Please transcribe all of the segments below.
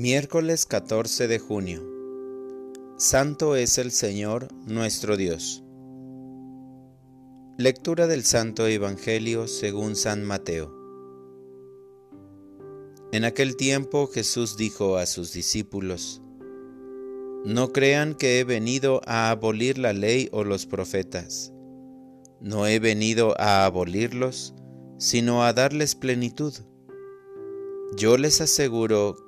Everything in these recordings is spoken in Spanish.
Miércoles 14 de junio. Santo es el Señor nuestro Dios. Lectura del Santo Evangelio según San Mateo. En aquel tiempo Jesús dijo a sus discípulos, No crean que he venido a abolir la ley o los profetas. No he venido a abolirlos, sino a darles plenitud. Yo les aseguro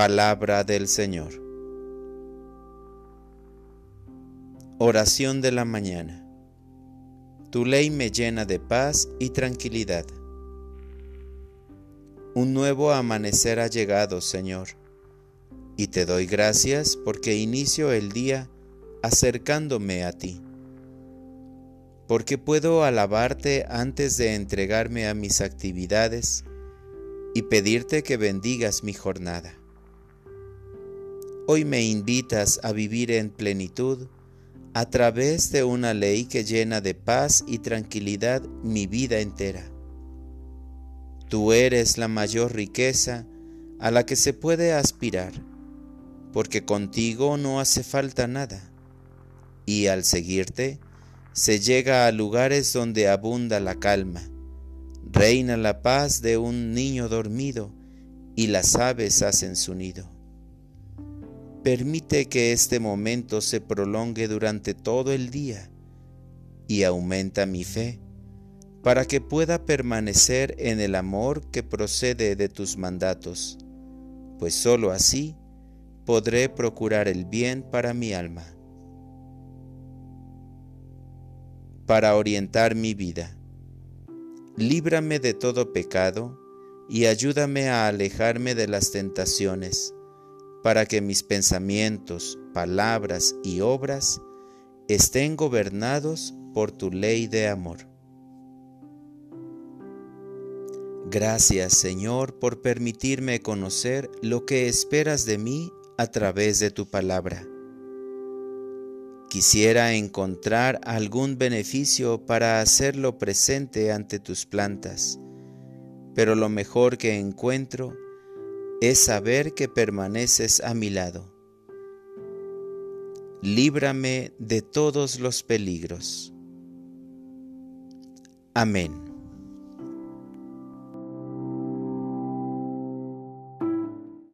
Palabra del Señor. Oración de la mañana. Tu ley me llena de paz y tranquilidad. Un nuevo amanecer ha llegado, Señor, y te doy gracias porque inicio el día acercándome a ti, porque puedo alabarte antes de entregarme a mis actividades y pedirte que bendigas mi jornada. Hoy me invitas a vivir en plenitud a través de una ley que llena de paz y tranquilidad mi vida entera. Tú eres la mayor riqueza a la que se puede aspirar, porque contigo no hace falta nada, y al seguirte se llega a lugares donde abunda la calma, reina la paz de un niño dormido, y las aves hacen su nido. Permite que este momento se prolongue durante todo el día y aumenta mi fe para que pueda permanecer en el amor que procede de tus mandatos, pues sólo así podré procurar el bien para mi alma. Para orientar mi vida, líbrame de todo pecado y ayúdame a alejarme de las tentaciones para que mis pensamientos, palabras y obras estén gobernados por tu ley de amor. Gracias Señor por permitirme conocer lo que esperas de mí a través de tu palabra. Quisiera encontrar algún beneficio para hacerlo presente ante tus plantas, pero lo mejor que encuentro es saber que permaneces a mi lado. Líbrame de todos los peligros. Amén.